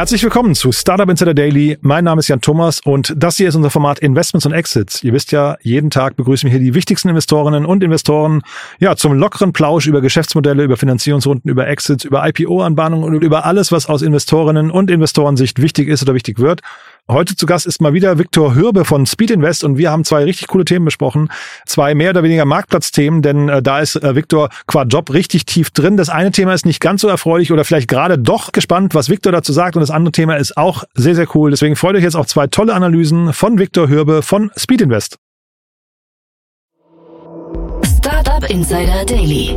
Herzlich willkommen zu Startup Insider Daily. Mein Name ist Jan Thomas und das hier ist unser Format Investments und Exits. Ihr wisst ja, jeden Tag begrüßen wir hier die wichtigsten Investorinnen und Investoren ja zum lockeren Plausch über Geschäftsmodelle, über Finanzierungsrunden, über Exits, über IPO-Anbahnungen und über alles, was aus Investorinnen und Investorensicht wichtig ist oder wichtig wird. Heute zu Gast ist mal wieder Viktor Hürbe von Speed Invest und wir haben zwei richtig coole Themen besprochen. Zwei mehr oder weniger Marktplatzthemen, denn äh, da ist äh, Viktor qua Job richtig tief drin. Das eine Thema ist nicht ganz so erfreulich oder vielleicht gerade doch gespannt, was Viktor dazu sagt und das andere Thema ist auch sehr, sehr cool. Deswegen freut euch jetzt auf zwei tolle Analysen von Viktor Hürbe von Speed Invest. Startup Insider Daily.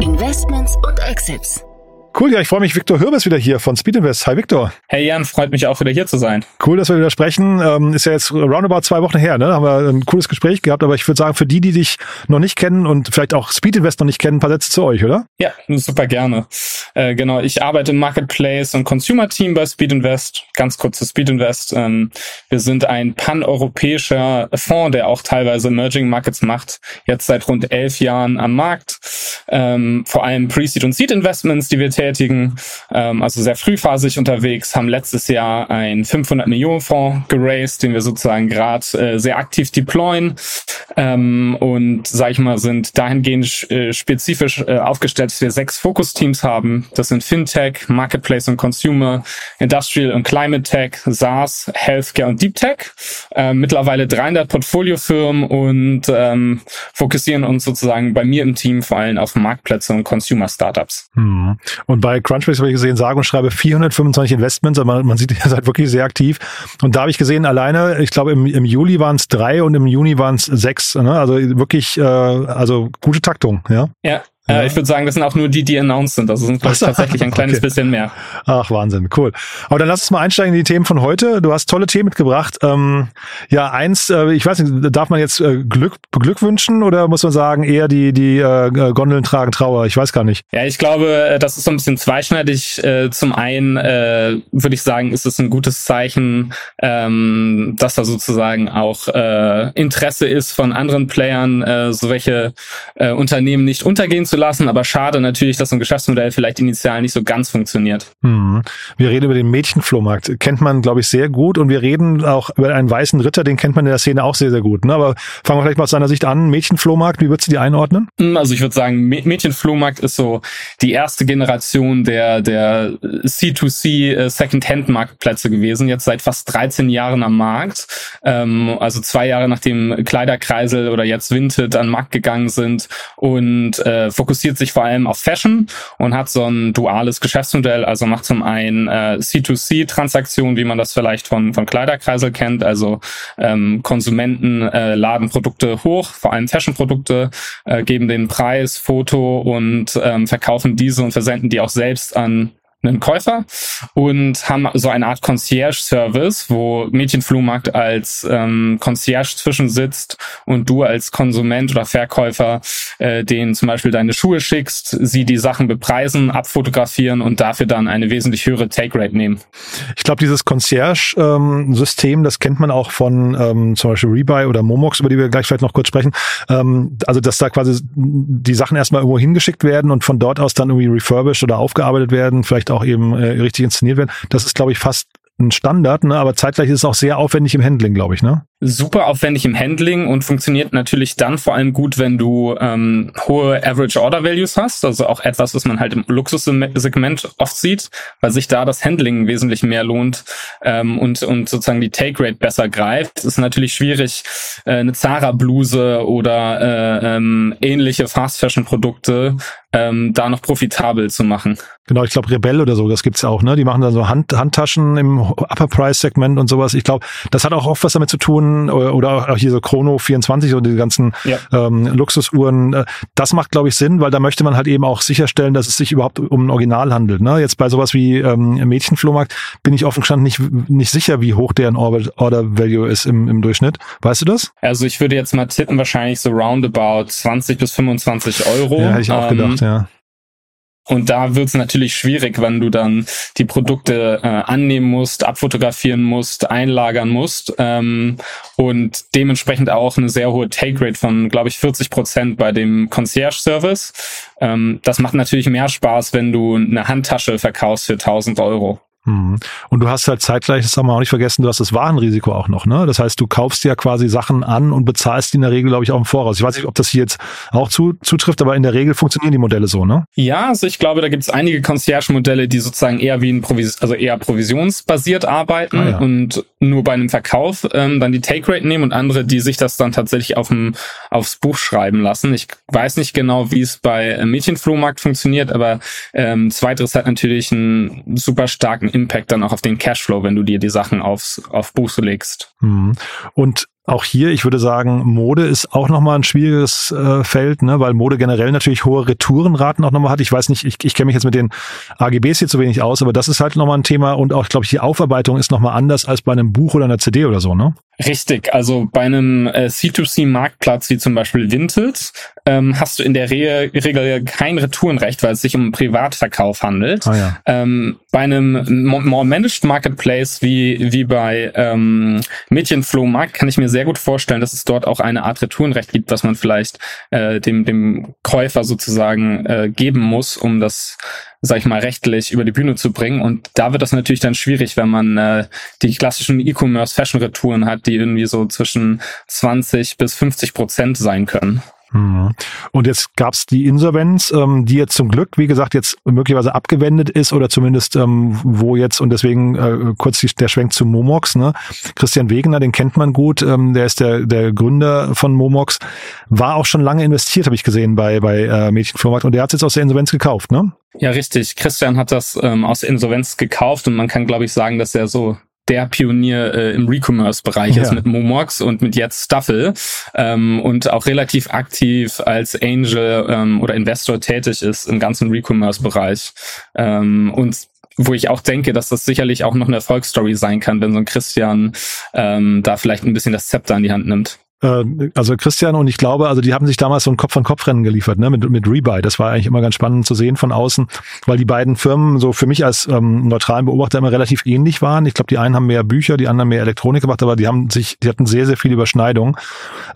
Investments und Exits. Cool, ja, ich freue mich. Viktor Hürbes wieder hier von Speed Invest. Hi, Viktor. Hey Jan, freut mich auch wieder hier zu sein. Cool, dass wir wieder sprechen. Ähm, ist ja jetzt roundabout zwei Wochen her, ne? Haben wir ein cooles Gespräch gehabt, aber ich würde sagen, für die, die dich noch nicht kennen und vielleicht auch Speed Invest noch nicht kennen, ein paar Sätze zu euch, oder? Ja, super gerne. Äh, genau, ich arbeite im Marketplace und Consumer Team bei Speed Invest. Ganz kurz zu Speed Invest. Ähm, wir sind ein paneuropäischer Fonds, der auch teilweise Emerging Markets macht. Jetzt seit rund elf Jahren am Markt. Ähm, vor allem Pre-Seed und Seed Investments, die wir tätigen, ähm, also sehr frühphasig unterwegs, haben letztes Jahr ein 500 Millionen Fonds geraced, den wir sozusagen gerade äh, sehr aktiv deployen ähm, und sage ich mal sind dahingehend äh, spezifisch äh, aufgestellt, dass wir sechs Fokusteams haben. Das sind FinTech, Marketplace und Consumer, Industrial und Climate Tech, SaaS, Healthcare und Deep Tech. Äh, mittlerweile 300 Portfoliofirmen und ähm, fokussieren uns sozusagen bei mir im Team vor allem auf Marktplätze und Consumer Startups. Hm. Und bei Crunchbase habe ich gesehen, sage und schreibe 425 Investments, aber man, man sieht, ihr seid wirklich sehr aktiv. Und da habe ich gesehen, alleine, ich glaube im, im Juli waren es drei und im Juni waren es sechs. Ne? Also wirklich, äh, also gute Taktung, ja. Ja, ja. Äh, ich würde sagen, das sind auch nur die, die announced sind. Also sind vielleicht tatsächlich ein kleines okay. bisschen mehr. Ach, Wahnsinn, cool. Aber dann lass uns mal einsteigen in die Themen von heute. Du hast tolle Themen mitgebracht. Ähm, ja, eins, äh, ich weiß nicht, darf man jetzt äh, Glück beglückwünschen oder muss man sagen, eher die, die äh, Gondeln tragen Trauer? Ich weiß gar nicht. Ja, ich glaube, äh, das ist so ein bisschen zweischneidig. Äh, zum einen äh, würde ich sagen, ist es ein gutes Zeichen, ähm, dass da sozusagen auch äh, Interesse ist von anderen Playern, äh, so welche äh, Unternehmen nicht untergehen zu lassen, aber schade natürlich, dass so ein Geschäftsmodell vielleicht initial nicht so ganz funktioniert. Hm. Wir reden über den Mädchenflohmarkt, kennt man, glaube ich, sehr gut und wir reden auch über einen weißen Ritter, den kennt man in der Szene auch sehr, sehr gut. Ne? Aber fangen wir vielleicht mal aus seiner Sicht an. Mädchenflohmarkt, wie würdest du die einordnen? Hm, also ich würde sagen, Mädchenflohmarkt ist so die erste Generation der, der C2C äh, Second-Hand-Marktplätze gewesen, jetzt seit fast 13 Jahren am Markt. Ähm, also zwei Jahre nachdem Kleiderkreisel oder jetzt Vinted an den Markt gegangen sind und äh, fokussiert sich vor allem auf Fashion und hat so ein duales Geschäftsmodell, also macht zum einen äh, C2C-Transaktionen, wie man das vielleicht von, von Kleiderkreisel kennt, also ähm, Konsumenten äh, laden Produkte hoch, vor allem Fashion-Produkte, äh, geben den Preis, Foto und ähm, verkaufen diese und versenden die auch selbst an einen Käufer und haben so eine Art Concierge-Service, wo Mädchenflohmarkt als ähm, Concierge zwischensitzt und du als Konsument oder Verkäufer äh, denen zum Beispiel deine Schuhe schickst, sie die Sachen bepreisen, abfotografieren und dafür dann eine wesentlich höhere Take-Rate nehmen. Ich glaube, dieses Concierge-System, das kennt man auch von ähm, zum Beispiel Rebuy oder Momox, über die wir gleich vielleicht noch kurz sprechen. Ähm, also, dass da quasi die Sachen erstmal irgendwo hingeschickt werden und von dort aus dann irgendwie refurbished oder aufgearbeitet werden, vielleicht auch auch eben äh, richtig inszeniert werden. Das ist, glaube ich, fast ein Standard, ne? aber zeitgleich ist es auch sehr aufwendig im Handling, glaube ich. Ne? Super aufwendig im Handling und funktioniert natürlich dann vor allem gut, wenn du ähm, hohe Average Order Values hast, also auch etwas, was man halt im Luxussegment oft sieht, weil sich da das Handling wesentlich mehr lohnt ähm, und, und sozusagen die Take Rate besser greift. Es ist natürlich schwierig, äh, eine Zara-Bluse oder äh, ähm, ähnliche Fast Fashion Produkte ähm, da noch profitabel zu machen. Genau, ich glaube Rebell oder so, das gibt's auch, ne? Die machen da so Hand, Handtaschen im Upper Price Segment und sowas. Ich glaube, das hat auch oft was damit zu tun oder auch hier so Chrono 24 und die ganzen ja. ähm, Luxusuhren. Äh, das macht, glaube ich, Sinn, weil da möchte man halt eben auch sicherstellen, dass es sich überhaupt um ein Original handelt. Ne? Jetzt bei sowas wie ähm, Mädchenflohmarkt bin ich offen gestanden nicht, nicht sicher, wie hoch deren Order Value ist im, im Durchschnitt. Weißt du das? Also ich würde jetzt mal tippen, wahrscheinlich so roundabout 20 bis 25 Euro. Ja, hätte ich auch ähm, gedacht, ja. Und da wird es natürlich schwierig, wenn du dann die Produkte äh, annehmen musst, abfotografieren musst, einlagern musst ähm, und dementsprechend auch eine sehr hohe Take Rate von, glaube ich, 40 Prozent bei dem Concierge Service. Ähm, das macht natürlich mehr Spaß, wenn du eine Handtasche verkaufst für 1000 Euro. Mhm. Und du hast halt zeitgleich, das haben wir auch nicht vergessen, du hast das Warenrisiko auch noch, ne? Das heißt, du kaufst ja quasi Sachen an und bezahlst die in der Regel, glaube ich, auch im Voraus. Ich weiß nicht, ob das hier jetzt auch zu, zutrifft, aber in der Regel funktionieren die Modelle so, ne? Ja, also ich glaube, da gibt es einige Concierge-Modelle, die sozusagen eher wie ein Provis also eher provisionsbasiert arbeiten ah, ja. und nur bei einem Verkauf ähm, dann die Take Rate nehmen und andere, die sich das dann tatsächlich auf dem, aufs Buch schreiben lassen. Ich weiß nicht genau, wie es bei Mädchenflohmarkt funktioniert, aber ähm, zweiteres hat natürlich einen super starken Impact dann auch auf den Cashflow, wenn du dir die Sachen aufs, auf Buch legst. Mhm. Und auch hier, ich würde sagen, Mode ist auch nochmal ein schwieriges äh, Feld, ne, weil Mode generell natürlich hohe Retourenraten auch nochmal hat. Ich weiß nicht, ich, ich kenne mich jetzt mit den AGBs hier zu wenig aus, aber das ist halt nochmal ein Thema und auch, glaube ich, die Aufarbeitung ist nochmal anders als bei einem Buch oder einer CD oder so, ne? Richtig, also bei einem äh, C2C-Marktplatz wie zum Beispiel Vinted ähm, hast du in der Re Regel kein Retourenrecht, weil es sich um Privatverkauf handelt. Ah, ja. ähm, bei einem more managed Marketplace wie, wie bei ähm, Mädchenflohmarkt kann ich mir sehr gut vorstellen, dass es dort auch eine Art Retourenrecht gibt, was man vielleicht äh, dem, dem Käufer sozusagen äh, geben muss, um das sag ich mal, rechtlich über die Bühne zu bringen. Und da wird das natürlich dann schwierig, wenn man äh, die klassischen E-Commerce-Fashion-Retouren hat, die irgendwie so zwischen 20 bis 50 Prozent sein können. Mhm. Und jetzt gab es die Insolvenz, ähm, die jetzt zum Glück, wie gesagt, jetzt möglicherweise abgewendet ist oder zumindest ähm, wo jetzt und deswegen äh, kurz die, der Schwenk zu Momox. Ne? Christian Wegener, den kennt man gut, ähm, der ist der, der Gründer von Momox, war auch schon lange investiert, habe ich gesehen bei bei äh, Mädchenflohmarkt und der hat jetzt aus der Insolvenz gekauft, ne? Ja, richtig. Christian hat das ähm, aus der Insolvenz gekauft und man kann, glaube ich, sagen, dass er so der Pionier äh, im Recommerce-Bereich ja. ist mit Momox und mit jetzt Staffel ähm, und auch relativ aktiv als Angel ähm, oder Investor tätig ist im ganzen Recommerce-Bereich. Ähm, und wo ich auch denke, dass das sicherlich auch noch eine Erfolgsstory sein kann, wenn so ein Christian ähm, da vielleicht ein bisschen das Zepter in die Hand nimmt. Äh, also Christian und ich glaube, also die haben sich damals so ein Kopf-an-Kopf-Rennen geliefert, ne, mit, mit Rebuy. Das war eigentlich immer ganz spannend zu sehen von außen, weil die beiden Firmen so für mich als ähm, neutralen Beobachter immer relativ ähnlich waren. Ich glaube, die einen haben mehr Bücher, die anderen mehr Elektronik gemacht, aber die haben sich, die hatten sehr, sehr viele Überschneidungen.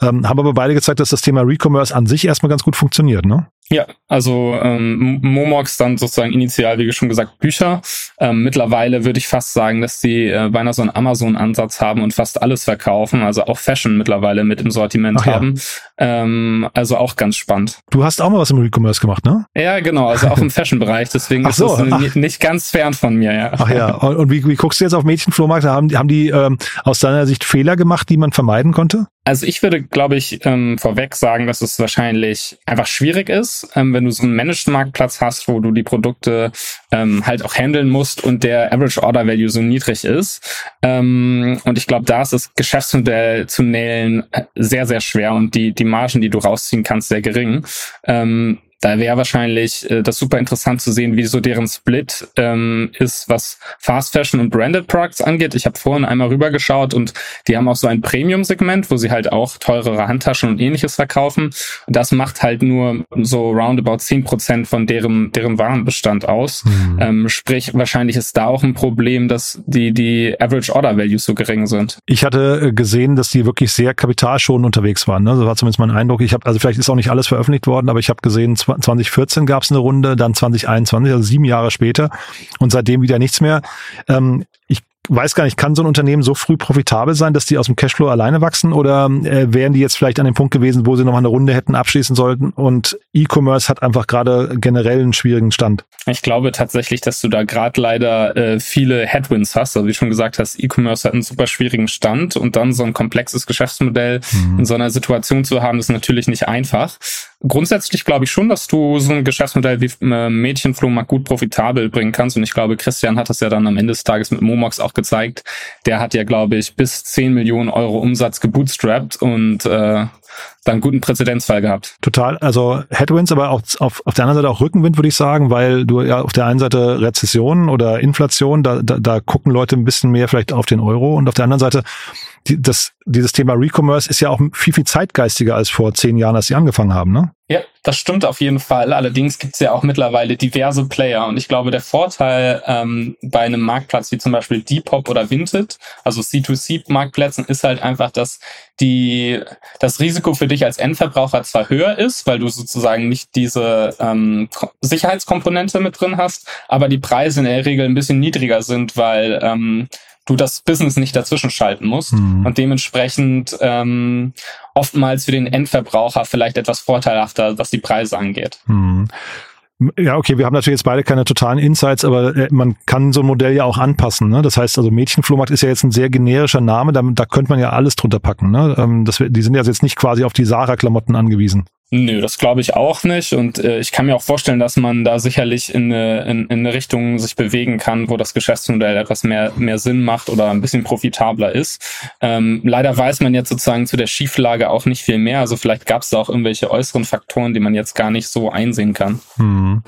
Ähm, haben aber beide gezeigt, dass das Thema Recommerce an sich erstmal ganz gut funktioniert, ne? Ja, also ähm, Momox dann sozusagen initial, wie schon gesagt, Bücher. Ähm, mittlerweile würde ich fast sagen, dass die äh, beinahe so einen Amazon-Ansatz haben und fast alles verkaufen, also auch Fashion mittlerweile mit im Sortiment Ach, haben. Ja. Ähm, also auch ganz spannend. Du hast auch mal was im Recommerce gemacht, ne? Ja, genau, also auch im Fashion-Bereich, deswegen Ach so, ist es nicht ganz fern von mir, ja. Ach ja, und wie, wie guckst du jetzt auf Mädchenflohmarkt? Haben, haben die ähm, aus deiner Sicht Fehler gemacht, die man vermeiden konnte? Also ich würde, glaube ich, ähm, vorweg sagen, dass es wahrscheinlich einfach schwierig ist, ähm, wenn du so einen Managed Marktplatz hast, wo du die Produkte ähm, halt auch handeln musst und der Average Order Value so niedrig ist. Ähm, und ich glaube, da ist das Geschäftsmodell zu nailen äh, sehr, sehr schwer und die, die Margen, die du rausziehen kannst, sehr gering. Ähm, da wäre wahrscheinlich äh, das super interessant zu sehen, wie so deren Split ähm, ist, was Fast Fashion und Branded Products angeht. Ich habe vorhin einmal rübergeschaut und die haben auch so ein Premium-Segment, wo sie halt auch teurere Handtaschen und ähnliches verkaufen. Und das macht halt nur so roundabout zehn Prozent von deren, deren Warenbestand aus. Mhm. Ähm, sprich, wahrscheinlich ist da auch ein Problem, dass die, die Average Order Values so gering sind. Ich hatte äh, gesehen, dass die wirklich sehr kapitalschonend unterwegs waren. Ne? Das war zumindest mein Eindruck. Ich habe, also vielleicht ist auch nicht alles veröffentlicht worden, aber ich habe gesehen, 2014 gab es eine Runde, dann 2021, also sieben Jahre später und seitdem wieder nichts mehr. Ähm, ich weiß gar nicht, kann so ein Unternehmen so früh profitabel sein, dass die aus dem Cashflow alleine wachsen oder äh, wären die jetzt vielleicht an dem Punkt gewesen, wo sie nochmal eine Runde hätten abschließen sollten und E-Commerce hat einfach gerade generell einen schwierigen Stand? Ich glaube tatsächlich, dass du da gerade leider äh, viele Headwinds hast. Also wie schon gesagt hast, E-Commerce hat einen super schwierigen Stand und dann so ein komplexes Geschäftsmodell mhm. in so einer Situation zu haben, ist natürlich nicht einfach. Grundsätzlich glaube ich schon, dass du so ein Geschäftsmodell wie äh, Mädchenflohmarkt gut profitabel bringen kannst. Und ich glaube, Christian hat das ja dann am Ende des Tages mit Momox auch gezeigt. Der hat ja, glaube ich, bis 10 Millionen Euro Umsatz gebootstrapped und äh, dann guten Präzedenzfall gehabt. Total. Also Headwinds, aber auch auf, auf der anderen Seite auch Rückenwind, würde ich sagen, weil du ja auf der einen Seite Rezession oder Inflation, da, da, da gucken Leute ein bisschen mehr vielleicht auf den Euro und auf der anderen Seite die, das, dieses Thema Recommerce ist ja auch viel, viel zeitgeistiger als vor zehn Jahren, als sie angefangen haben, ne? Ja, das stimmt auf jeden Fall. Allerdings gibt es ja auch mittlerweile diverse Player. Und ich glaube, der Vorteil ähm, bei einem Marktplatz wie zum Beispiel Depop oder Vinted, also C2C-Marktplätzen, ist halt einfach, dass die, das Risiko für dich als Endverbraucher zwar höher ist, weil du sozusagen nicht diese ähm, Sicherheitskomponente mit drin hast, aber die Preise in der Regel ein bisschen niedriger sind, weil ähm, du das Business nicht dazwischen schalten musst mhm. und dementsprechend ähm, oftmals für den Endverbraucher vielleicht etwas vorteilhafter, was die Preise angeht. Mhm. Ja, okay, wir haben natürlich jetzt beide keine totalen Insights, aber äh, man kann so ein Modell ja auch anpassen. Ne? Das heißt, also Mädchenflohmarkt ist ja jetzt ein sehr generischer Name, da, da könnte man ja alles drunter packen. Ne? Ähm, das, die sind ja jetzt nicht quasi auf die Sarah-Klamotten angewiesen. Nö, das glaube ich auch nicht. Und äh, ich kann mir auch vorstellen, dass man da sicherlich in eine, in, in eine Richtung sich bewegen kann, wo das Geschäftsmodell etwas mehr, mehr Sinn macht oder ein bisschen profitabler ist. Ähm, leider weiß man jetzt sozusagen zu der Schieflage auch nicht viel mehr. Also vielleicht gab es da auch irgendwelche äußeren Faktoren, die man jetzt gar nicht so einsehen kann. Hm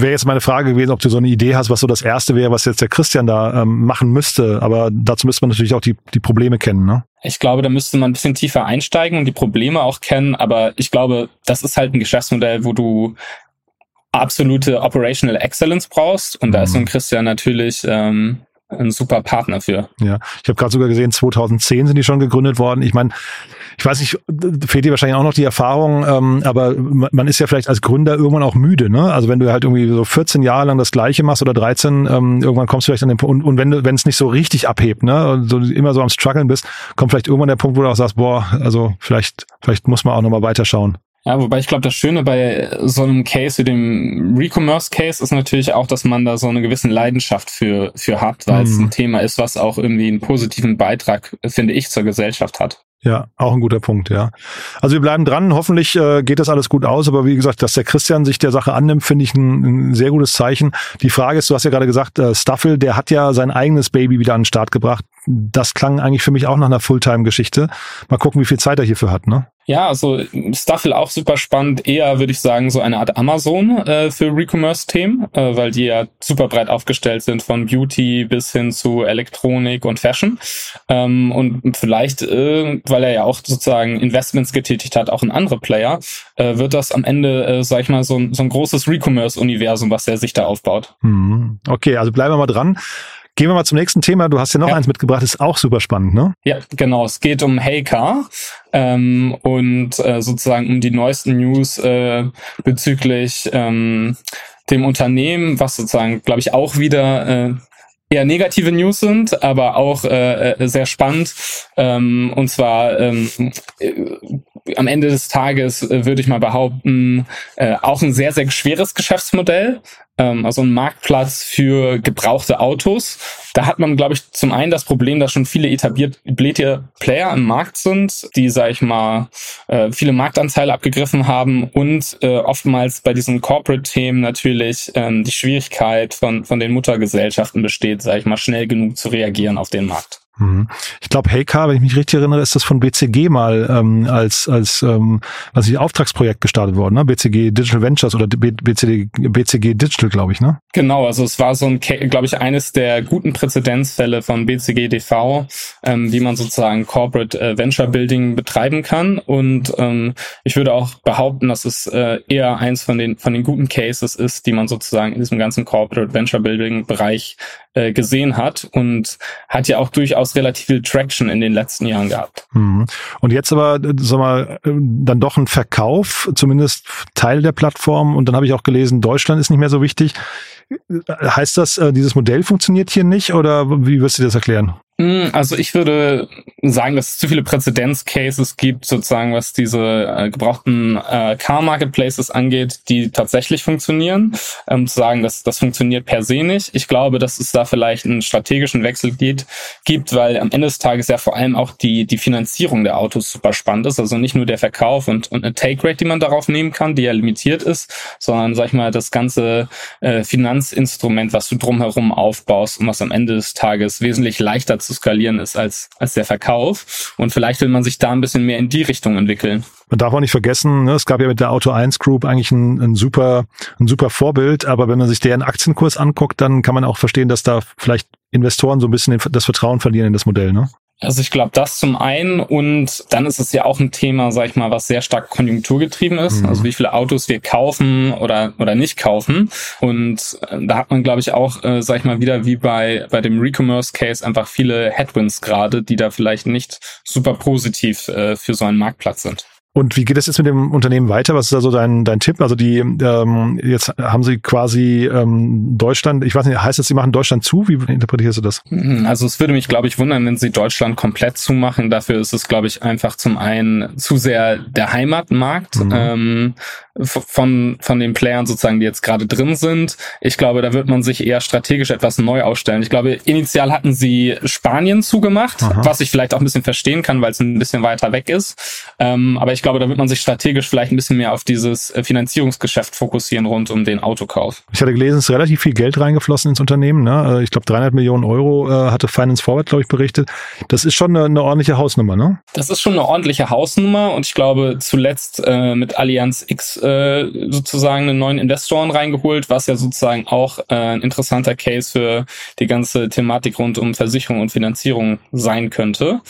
wäre jetzt meine Frage gewesen, ob du so eine Idee hast, was so das Erste wäre, was jetzt der Christian da ähm, machen müsste. Aber dazu müsste man natürlich auch die, die Probleme kennen, ne? Ich glaube, da müsste man ein bisschen tiefer einsteigen und die Probleme auch kennen. Aber ich glaube, das ist halt ein Geschäftsmodell, wo du absolute Operational Excellence brauchst. Und da ist so ein mhm. Christian natürlich ähm, ein super Partner für. Ja, ich habe gerade sogar gesehen, 2010 sind die schon gegründet worden. Ich meine, ich weiß nicht, fehlt dir wahrscheinlich auch noch die Erfahrung, ähm, aber man ist ja vielleicht als Gründer irgendwann auch müde, ne? Also wenn du halt irgendwie so 14 Jahre lang das Gleiche machst oder 13, ähm, irgendwann kommst du vielleicht an den Punkt, und, und wenn du, wenn es nicht so richtig abhebt, ne, und so immer so am struggeln bist, kommt vielleicht irgendwann der Punkt, wo du auch sagst, boah, also vielleicht, vielleicht muss man auch nochmal weiterschauen. Ja, wobei ich glaube, das Schöne bei so einem Case wie dem Recommerce-Case ist natürlich auch, dass man da so eine gewisse Leidenschaft für, für hat, weil mhm. es ein Thema ist, was auch irgendwie einen positiven Beitrag, finde ich, zur Gesellschaft hat. Ja, auch ein guter Punkt, ja. Also wir bleiben dran. Hoffentlich äh, geht das alles gut aus. Aber wie gesagt, dass der Christian sich der Sache annimmt, finde ich ein, ein, sehr gutes Zeichen. Die Frage ist, du hast ja gerade gesagt, äh, Staffel, der hat ja sein eigenes Baby wieder an den Start gebracht. Das klang eigentlich für mich auch nach einer Fulltime-Geschichte. Mal gucken, wie viel Zeit er hierfür hat, ne? Ja, also Staffel auch super spannend. Eher würde ich sagen so eine Art Amazon äh, für Recommerce-Themen, äh, weil die ja super breit aufgestellt sind von Beauty bis hin zu Elektronik und Fashion. Ähm, und vielleicht, äh, weil er ja auch sozusagen Investments getätigt hat, auch in andere Player, äh, wird das am Ende, äh, sag ich mal, so, so ein großes Recommerce-Universum, was er sich da aufbaut. Hm. Okay, also bleiben wir mal dran. Gehen wir mal zum nächsten Thema. Du hast ja noch ja. eins mitgebracht, ist auch super spannend, ne? Ja, genau. Es geht um Heycar ähm, und äh, sozusagen um die neuesten News äh, bezüglich ähm, dem Unternehmen, was sozusagen, glaube ich, auch wieder äh, eher negative News sind, aber auch äh, äh sehr spannend. Ähm, und zwar ähm, äh, am Ende des Tages äh, würde ich mal behaupten, äh, auch ein sehr, sehr schweres Geschäftsmodell ähm, also ein Marktplatz für gebrauchte Autos. Da hat man, glaube ich, zum einen das Problem, dass schon viele etablierte Player im Markt sind, die, sag ich mal, äh, viele Marktanteile abgegriffen haben und äh, oftmals bei diesen Corporate-Themen natürlich ähm, die Schwierigkeit von, von den Muttergesellschaften besteht, sag ich mal, schnell genug zu reagieren auf den Markt. Mhm. Ich glaube, Heycar, wenn ich mich richtig erinnere, ist das von BCG mal ähm, als als ähm, was ich Auftragsprojekt gestartet worden, ne? BCG Digital Ventures oder BCG, BCG Digital, glaube ich, ne? Genau, also es war so ein, glaube ich, eines der guten Präzedenzfälle von BCG DV, ähm, wie man sozusagen Corporate äh, Venture Building betreiben kann. Und ähm, ich würde auch behaupten, dass es äh, eher eins von den von den guten Cases ist, die man sozusagen in diesem ganzen Corporate Venture Building Bereich äh, gesehen hat und hat ja auch durchaus relativ viel Traction in den letzten Jahren gehabt. Mhm. Und jetzt aber, äh, sag mal, äh, dann doch ein Verkauf, zumindest Teil der Plattform. Und dann habe ich auch gelesen, Deutschland ist nicht mehr so wichtig. Heißt das, dieses Modell funktioniert hier nicht oder wie wirst du das erklären? Hm, also ich würde sagen, dass es zu viele Präzedenzcases gibt, sozusagen, was diese äh, gebrauchten äh, Car-Marketplaces angeht, die tatsächlich funktionieren. Ähm, zu sagen, dass das funktioniert per se nicht. Ich glaube, dass es da vielleicht einen strategischen Wechsel geht, gibt, weil am Ende des Tages ja vor allem auch die, die Finanzierung der Autos super spannend ist. Also nicht nur der Verkauf und, und eine Take-Rate, die man darauf nehmen kann, die ja limitiert ist, sondern, sag ich mal, das ganze äh, Finanzinstrument, was du drumherum aufbaust und was am Ende des Tages wesentlich leichter zu skalieren ist als, als der Verkauf. Und vielleicht will man sich da ein bisschen mehr in die Richtung entwickeln. Man darf auch nicht vergessen, ne, es gab ja mit der Auto 1 Group eigentlich ein, ein, super, ein super Vorbild, aber wenn man sich deren Aktienkurs anguckt, dann kann man auch verstehen, dass da vielleicht Investoren so ein bisschen das Vertrauen verlieren in das Modell, ne? Also ich glaube, das zum einen und dann ist es ja auch ein Thema, sag ich mal, was sehr stark konjunkturgetrieben ist. Mhm. Also wie viele Autos wir kaufen oder oder nicht kaufen. Und äh, da hat man, glaube ich, auch, äh, sag ich mal, wieder wie bei bei dem Recommerce Case einfach viele Headwinds gerade, die da vielleicht nicht super positiv äh, für so einen Marktplatz sind. Und wie geht es jetzt mit dem Unternehmen weiter? Was ist also dein, dein Tipp? Also die ähm, jetzt haben sie quasi ähm, Deutschland, ich weiß nicht, heißt das, sie machen Deutschland zu? Wie interpretierst du das? Mhm, also es würde mich, glaube ich, wundern, wenn sie Deutschland komplett zumachen. Dafür ist es, glaube ich, einfach zum einen zu sehr der Heimatmarkt. Mhm. Ähm, von, von den Playern sozusagen, die jetzt gerade drin sind. Ich glaube, da wird man sich eher strategisch etwas neu aufstellen. Ich glaube, initial hatten sie Spanien zugemacht, Aha. was ich vielleicht auch ein bisschen verstehen kann, weil es ein bisschen weiter weg ist. Ähm, aber ich glaube, da wird man sich strategisch vielleicht ein bisschen mehr auf dieses äh, Finanzierungsgeschäft fokussieren rund um den Autokauf. Ich hatte gelesen, es ist relativ viel Geld reingeflossen ins Unternehmen. Ne? Äh, ich glaube, 300 Millionen Euro äh, hatte Finance Forward, glaube ich, berichtet. Das ist schon eine, eine, ordentliche Hausnummer, ne? Das ist schon eine ordentliche Hausnummer und ich glaube, zuletzt äh, mit Allianz X äh, sozusagen einen neuen Investoren reingeholt, was ja sozusagen auch äh, ein interessanter Case für die ganze Thematik rund um Versicherung und Finanzierung sein könnte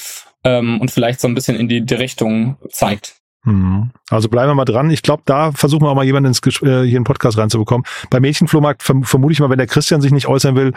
ähm, und vielleicht so ein bisschen in die, die Richtung zeigt. Mhm. Also bleiben wir mal dran. Ich glaube, da versuchen wir auch mal jemanden ins, äh, hier in Podcast reinzubekommen. Bei Mädchenflohmarkt verm vermute ich mal, wenn der Christian sich nicht äußern will,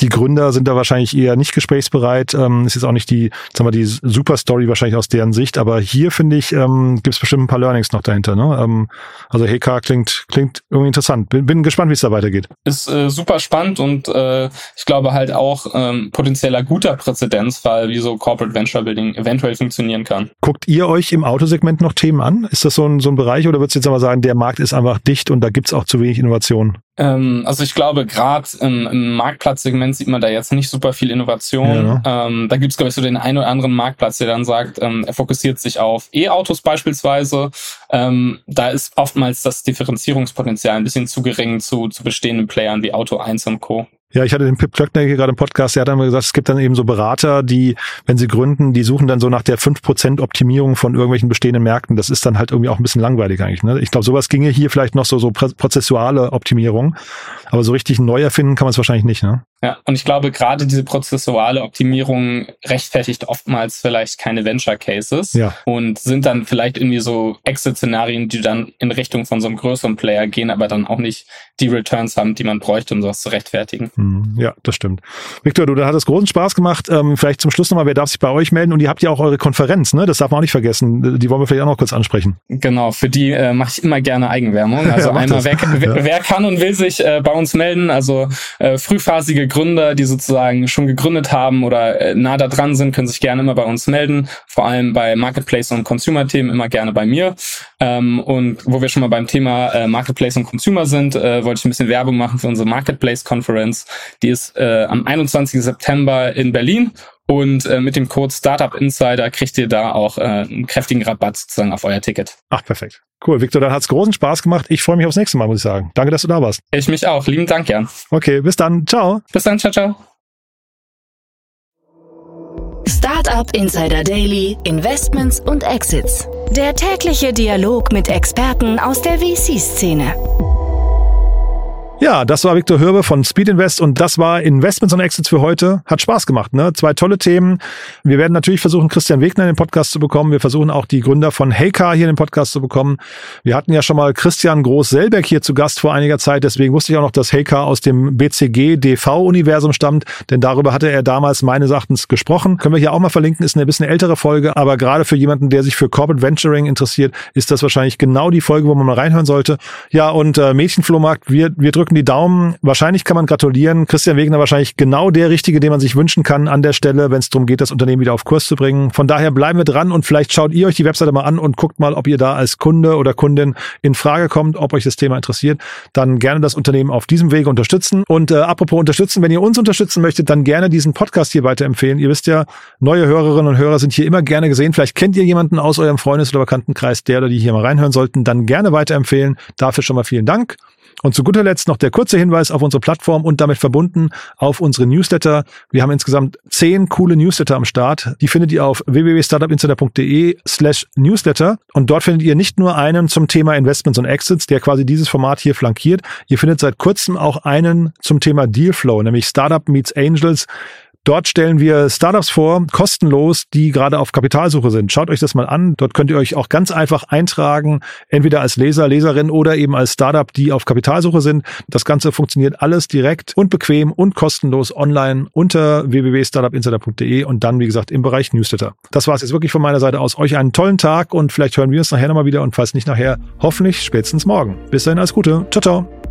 die Gründer sind da wahrscheinlich eher nicht gesprächsbereit. Ähm, ist jetzt auch nicht die, sagen wir, die super Story wahrscheinlich aus deren Sicht. Aber hier finde ich, ähm, gibt es bestimmt ein paar Learnings noch dahinter. Ne? Ähm, also HK klingt, klingt irgendwie interessant. Bin, bin gespannt, wie es da weitergeht. Ist äh, super spannend und äh, ich glaube halt auch ähm, potenzieller guter Präzedenzfall, wie so Corporate Venture Building eventuell funktionieren kann. Guckt ihr euch im Autosegment noch Themen Themen an? Ist das so ein, so ein Bereich oder würdest du jetzt aber sagen, der Markt ist einfach dicht und da gibt's auch zu wenig Innovation? Ähm, also ich glaube, gerade im, im Marktplatzsegment sieht man da jetzt nicht super viel Innovation. Ja, ne? ähm, da gibt's glaube ich, so den einen oder anderen Marktplatz, der dann sagt, ähm, er fokussiert sich auf E-Autos beispielsweise. Ähm, da ist oftmals das Differenzierungspotenzial ein bisschen zu gering zu, zu bestehenden Playern wie Auto 1 und Co. Ja, ich hatte den Pip Klöckner hier gerade im Podcast, der hat dann gesagt, es gibt dann eben so Berater, die, wenn sie gründen, die suchen dann so nach der 5% Optimierung von irgendwelchen bestehenden Märkten. Das ist dann halt irgendwie auch ein bisschen langweilig eigentlich. Ne? Ich glaube, sowas ginge hier vielleicht noch so, so prozessuale Optimierung. Aber so richtig neu erfinden kann man es wahrscheinlich nicht, ne? Ja, und ich glaube, gerade diese prozessuale Optimierung rechtfertigt oftmals vielleicht keine Venture Cases ja. und sind dann vielleicht irgendwie so Exit-Szenarien, die dann in Richtung von so einem größeren Player gehen, aber dann auch nicht die Returns haben, die man bräuchte, um sowas zu rechtfertigen. Hm, ja, das stimmt. Victor, du, da hat es großen Spaß gemacht. Ähm, vielleicht zum Schluss nochmal, wer darf sich bei euch melden? Und ihr habt ja auch eure Konferenz, ne? Das darf man auch nicht vergessen. Die wollen wir vielleicht auch noch kurz ansprechen. Genau, für die äh, mache ich immer gerne Eigenwerbung. Also ja, einmal, wer, wer, wer, kann und will sich äh, bei uns melden. Also äh, frühphasige Gründer, die sozusagen schon gegründet haben oder äh, nah da dran sind, können sich gerne immer bei uns melden. Vor allem bei Marketplace und Consumer-Themen immer gerne bei mir. Ähm, und wo wir schon mal beim Thema äh, Marketplace und Consumer sind, äh, wollte ich ein bisschen Werbung machen für unsere Marketplace-Conference. Die ist äh, am 21. September in Berlin und äh, mit dem Code Startup Insider kriegt ihr da auch äh, einen kräftigen Rabatt sozusagen auf euer Ticket. Ach, perfekt. Cool, Victor, dann hat's großen Spaß gemacht. Ich freue mich aufs nächste Mal, muss ich sagen. Danke, dass du da warst. Ich mich auch. Lieben Dank, Jan. Okay, bis dann. Ciao. Bis dann. Ciao, ciao. Startup Insider Daily, Investments und Exits. Der tägliche Dialog mit Experten aus der VC-Szene. Ja, das war Viktor Hürbe von Speed Invest und das war Investments und Exits für heute. Hat Spaß gemacht, ne? Zwei tolle Themen. Wir werden natürlich versuchen, Christian Wegner in den Podcast zu bekommen. Wir versuchen auch die Gründer von Heycar hier in den Podcast zu bekommen. Wir hatten ja schon mal Christian Groß-Selbeck hier zu Gast vor einiger Zeit. Deswegen wusste ich auch noch, dass Heycar aus dem BCG-DV-Universum stammt, denn darüber hatte er damals meines Erachtens gesprochen. Können wir hier auch mal verlinken, ist eine bisschen ältere Folge, aber gerade für jemanden, der sich für Corporate Venturing interessiert, ist das wahrscheinlich genau die Folge, wo man mal reinhören sollte. Ja, und äh, Mädchenflohmarkt, wir, wir drücken drücken die Daumen. Wahrscheinlich kann man gratulieren. Christian Wegner wahrscheinlich genau der Richtige, den man sich wünschen kann an der Stelle, wenn es darum geht, das Unternehmen wieder auf Kurs zu bringen. Von daher bleiben wir dran und vielleicht schaut ihr euch die Webseite mal an und guckt mal, ob ihr da als Kunde oder Kundin in Frage kommt, ob euch das Thema interessiert. Dann gerne das Unternehmen auf diesem Wege unterstützen. Und äh, apropos unterstützen, wenn ihr uns unterstützen möchtet, dann gerne diesen Podcast hier weiterempfehlen. Ihr wisst ja, neue Hörerinnen und Hörer sind hier immer gerne gesehen. Vielleicht kennt ihr jemanden aus eurem Freundes- oder Bekanntenkreis, der oder die hier mal reinhören sollten. Dann gerne weiterempfehlen. Dafür schon mal vielen Dank. Und zu guter Letzt noch der kurze Hinweis auf unsere Plattform und damit verbunden auf unsere Newsletter. Wir haben insgesamt zehn coole Newsletter am Start. Die findet ihr auf www.startupinsider.de slash Newsletter. Und dort findet ihr nicht nur einen zum Thema Investments und Exits, der quasi dieses Format hier flankiert. Ihr findet seit kurzem auch einen zum Thema Dealflow, nämlich Startup Meets Angels Dort stellen wir Startups vor, kostenlos, die gerade auf Kapitalsuche sind. Schaut euch das mal an. Dort könnt ihr euch auch ganz einfach eintragen, entweder als Leser, Leserin oder eben als Startup, die auf Kapitalsuche sind. Das Ganze funktioniert alles direkt und bequem und kostenlos online unter www.startupinsider.de und dann, wie gesagt, im Bereich Newsletter. Das war es jetzt wirklich von meiner Seite aus. Euch einen tollen Tag und vielleicht hören wir uns nachher nochmal wieder und falls nicht nachher, hoffentlich spätestens morgen. Bis dahin, alles Gute. Ciao, ciao.